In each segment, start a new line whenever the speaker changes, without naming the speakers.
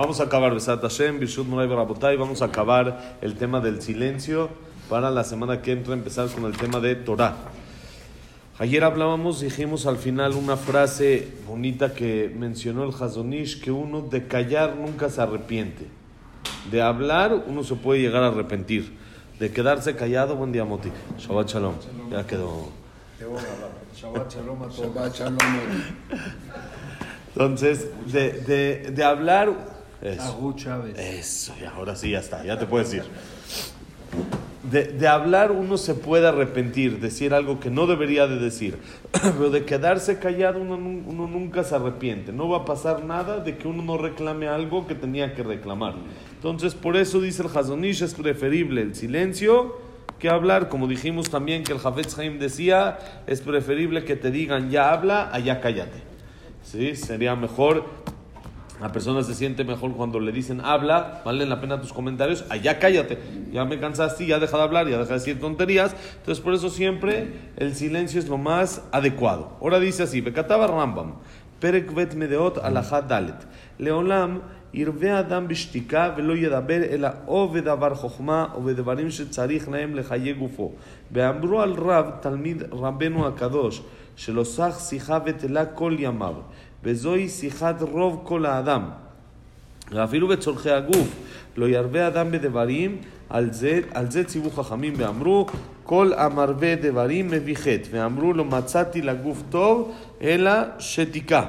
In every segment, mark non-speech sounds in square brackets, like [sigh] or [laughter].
Vamos a acabar, Besat Hashem, Bishut Muray Barabotay, vamos a acabar el tema del silencio para la semana que entra empezar con el tema de Torah. Ayer hablábamos, dijimos al final una frase bonita que mencionó el Hazonish, que uno de callar nunca se arrepiente. De hablar uno se puede llegar a arrepentir. De quedarse callado, buen día Moti. Shabbat Shalom. Ya quedó.
Shabbat Shalom a todos.
Shabbat Shalom.
Entonces, de, de, de hablar... Eso.
Chávez.
Eso, y ahora sí, ya está, ya te puedes ir. De, de hablar uno se puede arrepentir, decir algo que no debería de decir, [clears throat] pero de quedarse callado uno, nu- uno nunca se arrepiente. No va a pasar nada de que uno no reclame algo que tenía que reclamar. Entonces, por eso dice el Hazonish, es preferible el silencio que hablar. Como dijimos también que el Hafetz Haim decía, es preferible que te digan ya habla, allá cállate. ¿Sí? Sería mejor la persona se siente mejor cuando le dicen habla, valen la pena tus comentarios, allá cállate, ya me cansaste, ya deja de hablar, ya deja de decir tonterías. Entonces por eso siempre el silencio es lo más adecuado. Ahora dice así, Bekataba Rambam, Perek vet medeot alajat dalet, לעולם ירווה אדם בשתיקה ולא ידבר אלא או בדבר חוכמה או בדברים שצריך להם לחיי גופו. ואמרו על רב, תלמיד רבנו הקדוש, שלא סח שיחה ותלה כל ימיו, וזוהי שיחת רוב כל האדם. ואפילו בצורכי הגוף, לא ירבה אדם בדברים, על זה, על זה ציוו חכמים ואמרו, כל המרבה דברים מביא חטא, ואמרו לא מצאתי לגוף טוב, אלא שתיקה.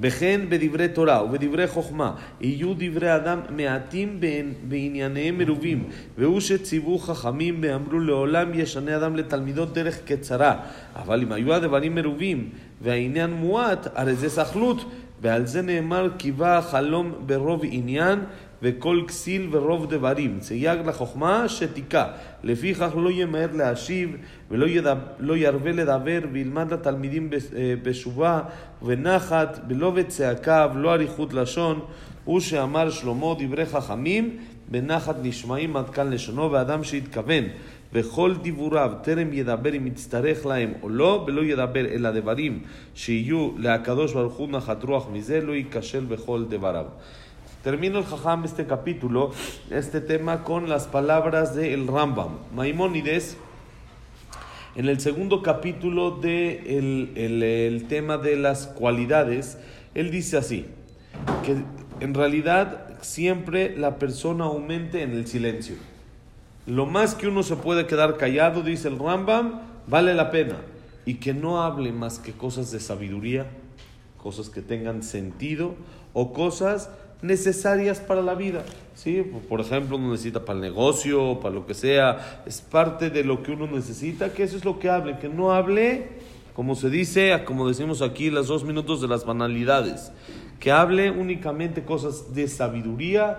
וכן בדברי תורה ובדברי חוכמה יהיו דברי אדם מעטים בענייניהם מרובים והוא שציוו חכמים ואמרו לעולם ישנה אדם לתלמידות דרך קצרה אבל אם היו הדברים מרובים והעניין מועט הרי זה סכלות ועל זה נאמר קיווה החלום ברוב עניין וכל כסיל ורוב דברים. סייג לחוכמה שתיקה. לפיכך לא ימהר להשיב ולא ידב, לא ירבה לדבר וילמד לתלמידים אה, בשובה ונחת ולא בצעקה ולא אריכות לשון. הוא שאמר שלמה דברי חכמים בנחת נשמעים עד כאן לשונו ואדם שהתכוון וכל דיבוריו טרם ידבר אם יצטרך להם או לא ולא ידבר אלא דברים שיהיו לקדוש ברוך הוא נחת רוח מזה לא ייכשל בכל דבריו Termino el Jajam este capítulo, este tema, con las palabras de el Rambam. Maimónides, en el segundo capítulo del de el, el tema de las cualidades, él dice así, que en realidad siempre la persona aumente en el silencio. Lo más que uno se puede quedar callado, dice el Rambam, vale la pena. Y que no hable más que cosas de sabiduría, cosas que tengan sentido o cosas necesarias para la vida. ¿sí? Por ejemplo, uno necesita para el negocio, para lo que sea, es parte de lo que uno necesita, que eso es lo que hable, que no hable, como se dice, como decimos aquí, los dos minutos de las banalidades, que hable únicamente cosas de sabiduría,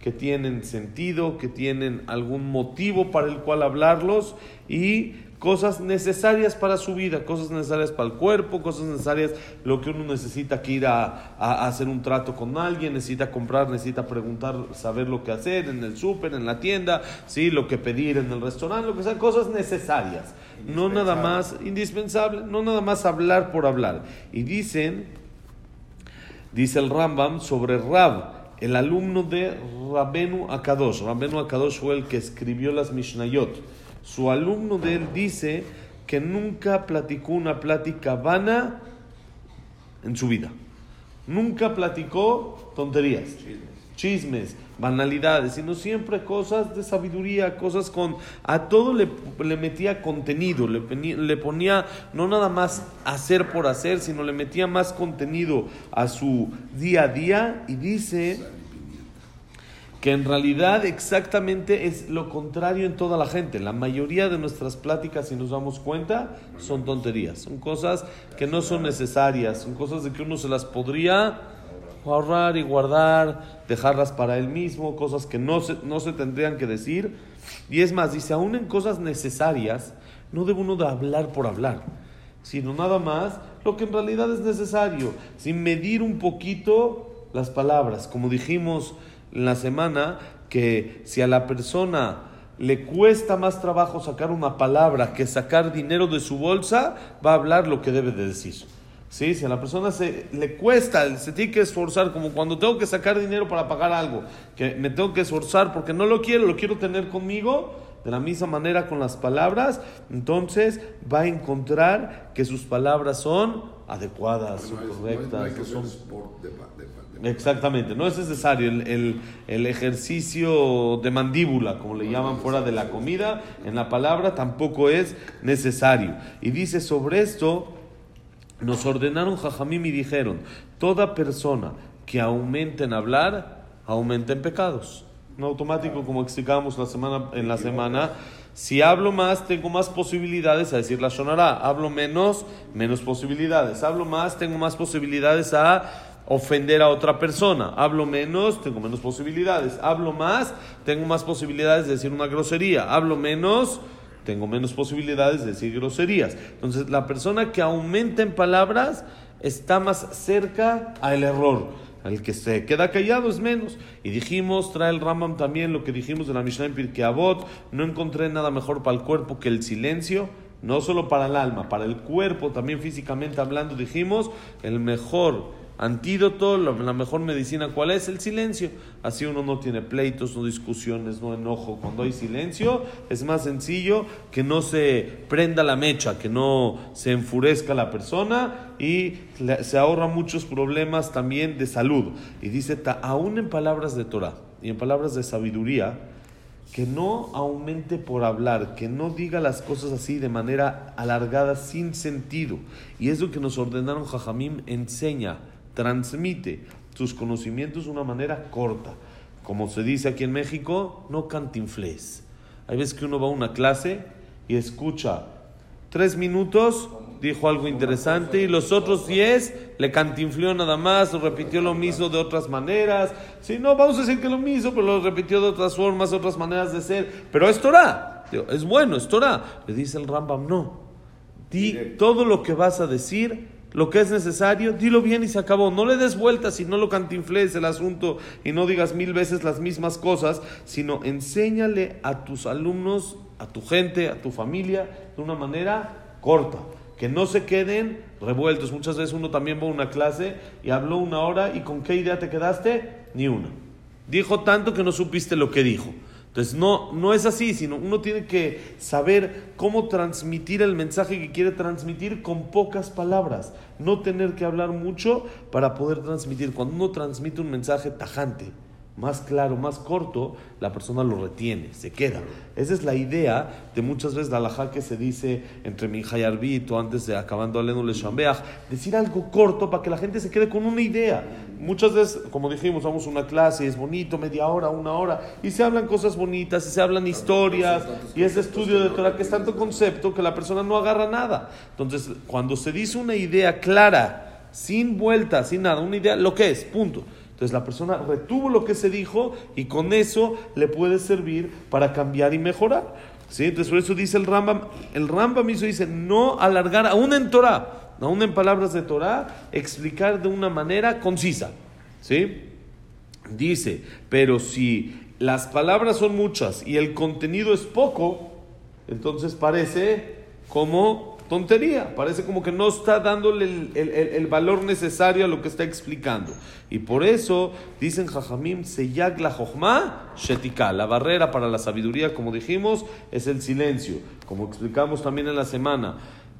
que tienen sentido, que tienen algún motivo para el cual hablarlos y cosas necesarias para su vida, cosas necesarias para el cuerpo, cosas necesarias, lo que uno necesita que ir a, a- a hacer un trato con alguien, necesita comprar, necesita preguntar, saber lo que hacer en el súper, en la tienda, sí, lo que pedir en el restaurante, lo que sea, cosas necesarias, no nada más indispensable, no nada más hablar por hablar. Y dicen, dice el Rambam sobre Rab, el alumno de Rabenu Akadosh. Rabenu Akadosh fue el que escribió las Mishnayot. Su alumno de él dice que nunca platicó una plática vana en su vida. Nunca platicó tonterías, chismes, banalidades, sino siempre cosas de sabiduría, cosas con... A todo le, metía contenido, le, le ponía no nada más hacer por hacer, sino le metía más contenido a su día a día y dice que en realidad exactamente es lo contrario en toda la gente. La mayoría de nuestras pláticas, si nos damos cuenta, son tonterías, son cosas que no son necesarias, son cosas de que uno se las podría ahorrar y guardar, dejarlas para él mismo, cosas que no se, no se tendrían que decir. Y es más, dice, aún en cosas necesarias, no debe uno de hablar por hablar, sino nada más lo que en realidad es necesario, sin medir un poquito las palabras, como dijimos en la semana, que si a la persona le cuesta más trabajo sacar una palabra que sacar dinero de su bolsa, va a hablar lo que debe de decir. ¿Sí? Si a la persona se, le cuesta, se tiene que esforzar, como cuando tengo que sacar dinero para pagar algo, que me tengo que esforzar porque no lo quiero, lo quiero tener conmigo, de la misma manera con las palabras, entonces va a encontrar que sus palabras son adecuadas,
No es-
correctas.
no
son-
de, de de-
Exactamente, no es necesario el, el- el ejercicio de mandíbula, como le llaman fuera de la comida, en la palabra tampoco es necesario. Y dice sobre esto, nos ordenaron Jajamim y dijeron, toda persona que aumente en hablar, aumenta en pecados. No automático, como explicábamos la semana, en la semana. Si hablo más, tengo más posibilidades a decir la shonara. Hablo menos, menos posibilidades. Hablo más, tengo más posibilidades a ofender a otra persona. Hablo menos, tengo menos posibilidades. Hablo más, tengo más posibilidades de decir una grosería. Hablo menos, tengo menos posibilidades de decir groserías. Entonces, la persona que aumenta en palabras está más cerca al error. El que se queda callado es menos. Y dijimos, trae el Rambam también lo que dijimos de la Mishnah en Pirkei Avot, no encontré nada mejor para el cuerpo que el silencio, no solo para el alma, para el cuerpo, también físicamente hablando, dijimos, el mejor antídoto, la, mejor medicina, ¿cuál es? El silencio. Así uno no tiene pleitos, no discusiones, no enojo. Cuando hay silencio es más sencillo que no se prenda la mecha, que no se enfurezca la persona y se ahorra muchos problemas también de salud. Y dice, ta- aún en palabras de Torah y en palabras de sabiduría, que no aumente por hablar, que no diga las cosas así de manera alargada, sin sentido. Y es lo que nos ordenaron Jajamim, enseña, transmite tus conocimientos de una manera corta. Como se dice aquí en México, no cantinfles. Hay veces que uno va a una clase y escucha tres minutos, dijo algo interesante, y los otros diez le cantinfleó nada más, o repitió lo mismo de otras maneras. Si no, vamos a decir que lo mismo, pero lo repitió de otras formas, otras maneras de ser. Pero es Torah, es bueno, es Torah. Le dice el Rambam, no. Di todo lo que vas a decir, lo que es necesario, dilo bien y se acabó. No le des vueltas y no lo cantinfles el asunto y no digas mil veces las mismas cosas, sino enséñale a tus alumnos, a tu gente, a tu familia, de una manera corta. Que no se queden revueltos. Muchas veces uno también va a una clase y habló una hora y con qué idea te quedaste? Ni una. Dijo tanto que no supiste lo que dijo. Entonces no, no es así, sino uno tiene que saber cómo transmitir el mensaje que quiere transmitir con pocas palabras. No tener que hablar mucho para poder transmitir. Cuando uno transmite un mensaje tajante, más claro, más corto, la persona lo retiene, se queda. Esa es la idea de muchas veces la alajá que se dice entre Minja y Arbit o antes de acabando Alenu Le Shambeach, decir algo corto para que la gente se quede con una idea. Muchas veces, como dijimos, vamos a una clase y es bonito, media hora, una hora, y se hablan cosas bonitas, y se hablan historias, y es estudio de Torah que es tanto concepto que la persona no agarra nada. Entonces, cuando se dice una idea clara, sin vueltas, sin nada, una idea, lo que es, punto. Entonces la persona retuvo lo que se dijo y con eso le puede servir para cambiar y mejorar. ¿Sí? Entonces por eso dice el Rambam, el Rambam mismo dice, no alargar, aún en Torah, aún en palabras de Torah, explicar de una manera concisa. ¿Sí? Dice, pero si las palabras son muchas y el contenido es poco, entonces parece como tontería, parece como que no está dándole el, el- el- valor necesario a lo que está explicando. Y por eso dicen Jajamim, Seyag la Jochma, Shetika, la barrera para la sabiduría, como dijimos, es el silencio. Como explicamos también en la semana,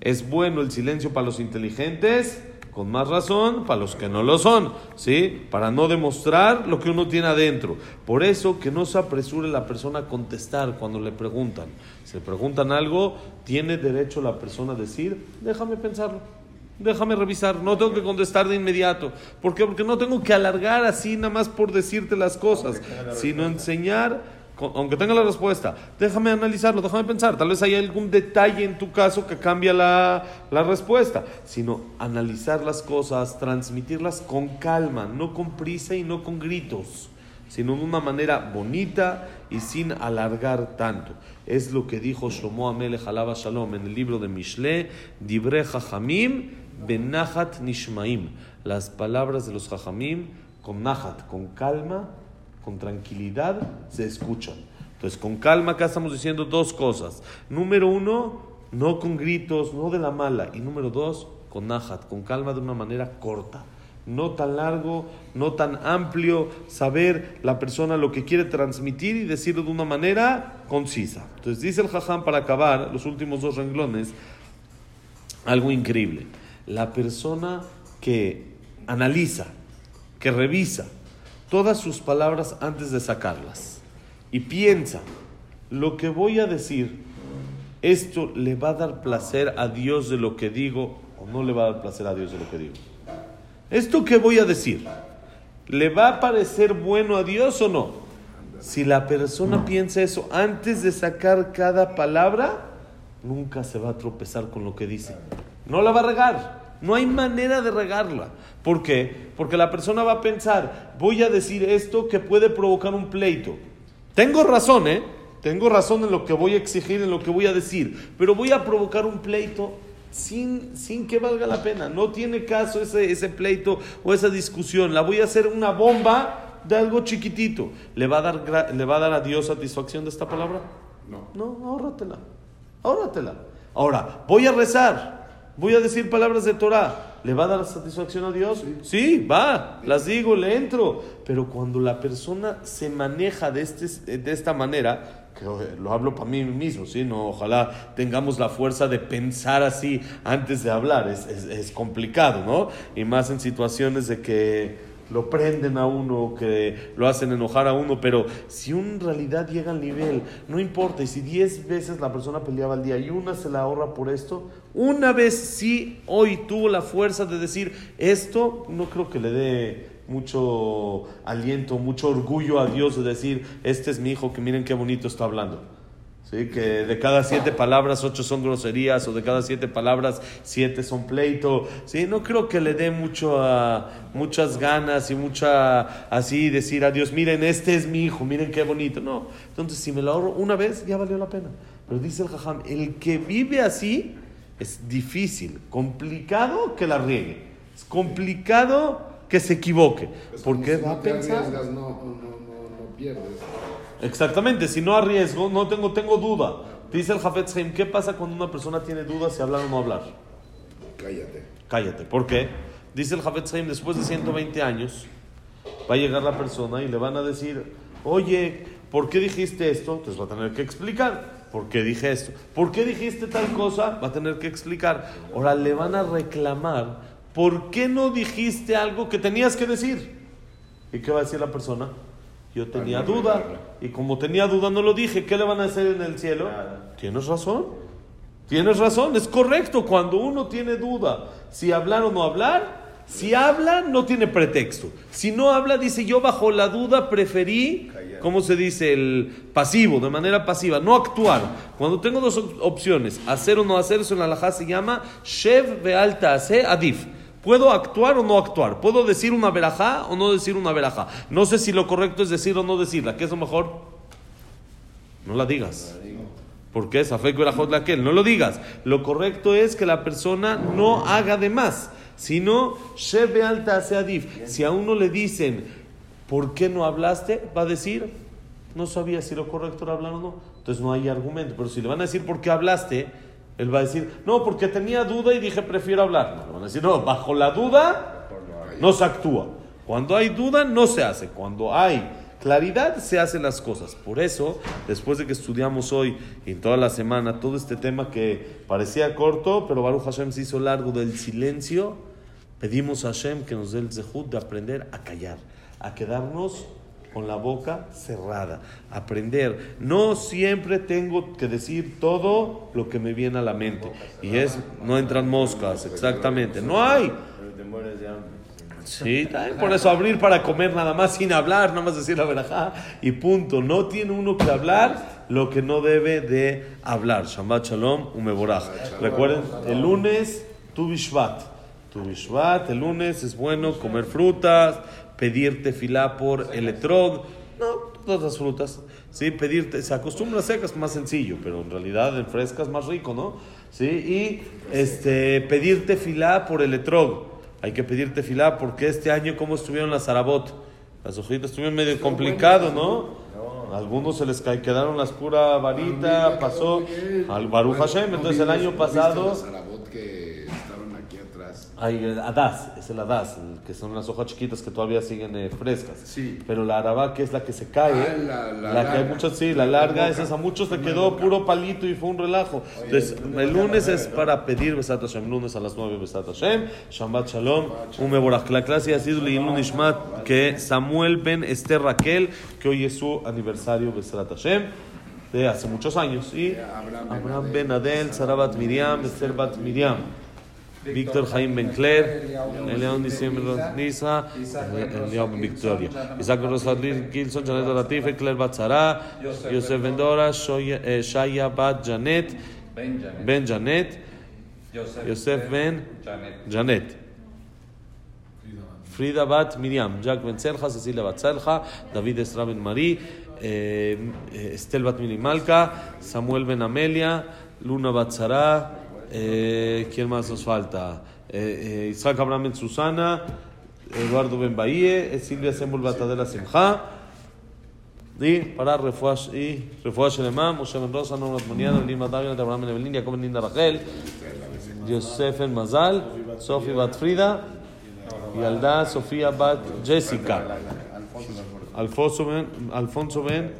es bueno el silencio para los inteligentes, con más razón para los que no lo son, ¿sí? Para no demostrar lo que uno tiene adentro. Por eso que no se apresure la persona a contestar cuando le preguntan. Si le preguntan algo, tiene derecho la persona a decir, déjame pensarlo. Déjame revisar, no tengo que contestar de inmediato. ¿Por qué? Porque no tengo que alargar así nada más por decirte las cosas, sino enseñar aunque tenga la respuesta, déjame analizarlo, déjame pensar, tal vez hay algún detalle en tu caso que cambia la, la respuesta, sino analizar las cosas, transmitirlas con calma, no con prisa y no con gritos, sino de una manera bonita y sin alargar tanto. Es lo que dijo Shlomo Amelech Alaba Shalom en el libro de Mishle, Dibre Jajamim Benahat Nishmaim, las palabras de los Jajamim con Nahat, con calma con tranquilidad se escuchan. Entonces, con calma acá estamos diciendo dos cosas. Número uno, no con gritos, no de la mala. Y número dos, con Najat, con calma, de una manera corta. No tan largo, no tan amplio, saber la persona lo que quiere transmitir y decirlo de una manera concisa. Entonces dice el Jajam para acabar los últimos dos renglones, algo increíble. La persona que analiza, que revisa todas sus palabras antes de sacarlas y piensa, lo que voy a decir, esto le va a dar placer a Dios de lo que digo o no le va a dar placer a Dios de lo que digo. Esto que voy a decir, ¿le va a parecer bueno a Dios o no? Si la persona piensa eso antes de sacar cada palabra, nunca se va a tropezar con lo que dice. No la va a regar. No hay manera de regarla. ¿Por qué? Porque la persona va a pensar, voy a decir esto que puede provocar un pleito. Tengo razón, ¿eh? Tengo razón en lo que voy a exigir, en lo que voy a decir, pero voy a provocar un pleito sin, sin que valga la pena. No tiene caso ese, ese pleito o esa discusión. La voy a hacer una bomba de algo chiquitito. ¿Le va a dar, ¿le va a, dar a Dios satisfacción de esta palabra?
No.
No, ahórratela. Ahórratela. Ahora, voy a rezar. Voy a decir palabras de Torah. ¿Le va a dar satisfacción a Dios? Sí. va, las digo, le entro. Pero cuando la persona se maneja de, este, de esta manera, que lo hablo para mí mismo, ¿sí? No, ojalá tengamos la fuerza de pensar así antes de hablar, es, es, es complicado, ¿no? Y más en situaciones de que lo prenden a uno, que lo hacen enojar a uno, pero si en realidad llega al nivel, no importa, y si diez veces la persona peleaba al día y una se la ahorra por esto, una vez sí hoy tuvo la fuerza de decir esto, no creo que le dé mucho aliento, mucho orgullo a Dios de decir, este es mi hijo, que miren qué bonito está hablando. ¿Sí? Que de cada siete palabras, ocho son groserías, o de cada siete palabras, siete son pleito. ¿Sí? No creo que le dé mucho, a muchas ganas y mucha así decir a Dios, miren, este es mi hijo, miren qué bonito. No, entonces si me lo ahorro una vez, ya valió la pena. Pero dice el jajam, el que vive así es difícil, complicado que la riegue. Es complicado que se equivoque. Porque va a pensar.
no, no, no, no pierdes.
Exactamente, si no arriesgo, no tengo, tengo duda. Dice el Jafetz Haim, ¿qué pasa cuando una persona tiene dudas si hablar o no hablar?
Cállate.
Cállate, ¿por qué? Dice el Jafetz Haim, después de 120 años, va a llegar la persona y le van a decir, oye, ¿por qué dijiste esto? Entonces va a tener que explicar. ¿Por qué dije esto? ¿Por qué dijiste tal cosa? Va a tener que explicar. Ahora le van a reclamar, ¿por qué no dijiste algo que tenías que decir? ¿Y qué va a decir la persona? Yo tenía duda. Y como tenía duda no lo dije. ¿Qué le van a hacer en el cielo? Tienes razón. Tienes razón. Es correcto. Cuando uno tiene duda si hablar o no hablar, si habla no tiene pretexto. Si no habla, dice yo bajo la duda preferí, ¿cómo se dice? El pasivo, de manera pasiva, no actuar. Cuando tengo dos op- opciones, hacer o no hacer, eso en la halajá se llama Shev Bealta Adif. ¿Puedo actuar o no actuar? ¿Puedo decir una verajá o no decir una verajá? No sé si lo correcto es decir o no decirla. ¿Qué es lo mejor? No la digas. ¿Por qué? Safek verajot laquel. No lo digas. Lo correcto es que la persona no haga de más, sino Shebe alta adif. Si a uno le dicen, ¿por qué no hablaste? Va a decir, no sabía si lo correcto era hablar o no. Entonces no hay argumento. Pero si le van a decir, ¿por qué hablaste? Él va a decir, no, porque tenía duda y dije, prefiero hablar. No, le van a decir, no, bajo la duda no se actúa. Cuando hay duda, no se hace. Cuando hay claridad, se hacen las cosas. Por eso, después de que estudiamos hoy y toda la semana todo este tema que parecía corto, pero Baruch Hashem se hizo largo del silencio, pedimos a Hashem que nos dé el zehut de aprender a callar, a quedarnos con la boca cerrada, aprender. No siempre tengo que decir todo lo que me viene a la mente. Y es, no entran moscas, exactamente. No hay. Sí, también por eso abrir para comer nada más sin hablar, nada más decir la verajá y punto. No tiene uno que hablar lo que no debe de hablar. Shabbat Shalom, Umeboraj. Recuerden, el lunes, Tu Bishvat. Tu Bishvat, el lunes es bueno comer frutas, pedir tefilá por el etrog. No, todas las frutas. Sí, pedirte, se acostumbra a secas, más sencillo, pero en realidad en frescas más rico, ¿no? Sí, y este, pedir tefilá por el etrog. Hay que pedir tefilá porque este año, ¿cómo estuvieron las zarabot? Las hojitas estuvieron medio complicado, ¿no? A algunos se les quedaron las pura varita, pasó al Baruch Hashem.
¿no
Entonces el año
no
pasado,
los Sarabot que estaban aquí atrás?
Hay el Adás, es el Adás, el que son las hojas chiquitas que todavía siguen eh, frescas.
Sí.
Pero la Arabá, que es la que se cae,
Ah, la- la
que hay muchas, sí, la larga, esa es a muchos le quedó puro palito y fue un relajo. Entonces, el lunes es para pedir Besat Hashem, lunes a las 9 Besat Hashem, Shabbat Shalom, un. La clase ha sido Leilun Ishmat, que Samuel Ben Esther Raquel, que hoy es su aniversario Besat Hashem, de hace muchos años. Y
Abraham
Abraham Ben Adel, Sarabat Miriam, Esther Bat Miriam. Víctor Jaime Ben Claire, Eliao Nisim Nisa, Eliao Ben Victoria, Isaac Rosalir Gilson, Janet Latife, Claire Bat Sara, Yosef Ben Dora, Shoya- eh, Shaya Bat Janet. Ben Janet, Yosef Ben
Janet.
Frida Bat Miriam, Jack Ben Cecilia Bat David Esra Ben Marí, eh, eh, Estel Bat Mili Malca, Samuel Ben Amelia, Luna Bat Sara, eh, ¿Quién más nos falta? Eh, eh, Isaac Abraham Susana, Eduardo Ben Bahía, Silvia Sembol Batadela Simja. Y para refuash y el Moshe Ben Rosa, Nomra Tmoniano, mm. Lima Dagna, Abraham Ben Evelyn, Jacob Ben Rachel, Yosef Mazal, Sofi Bat Frida, Sofía Bat Jessica, Alfonso Ben, Alfonso ben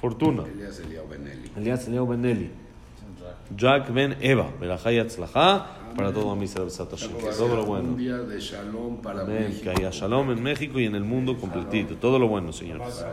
Fortuna,
Elías Eliao Benelli.
Jack Ben Eva, para todo mi Todo lo bueno.
Un día de shalom para México.
Que haya shalom en México y en el mundo completito. Todo lo bueno, señores.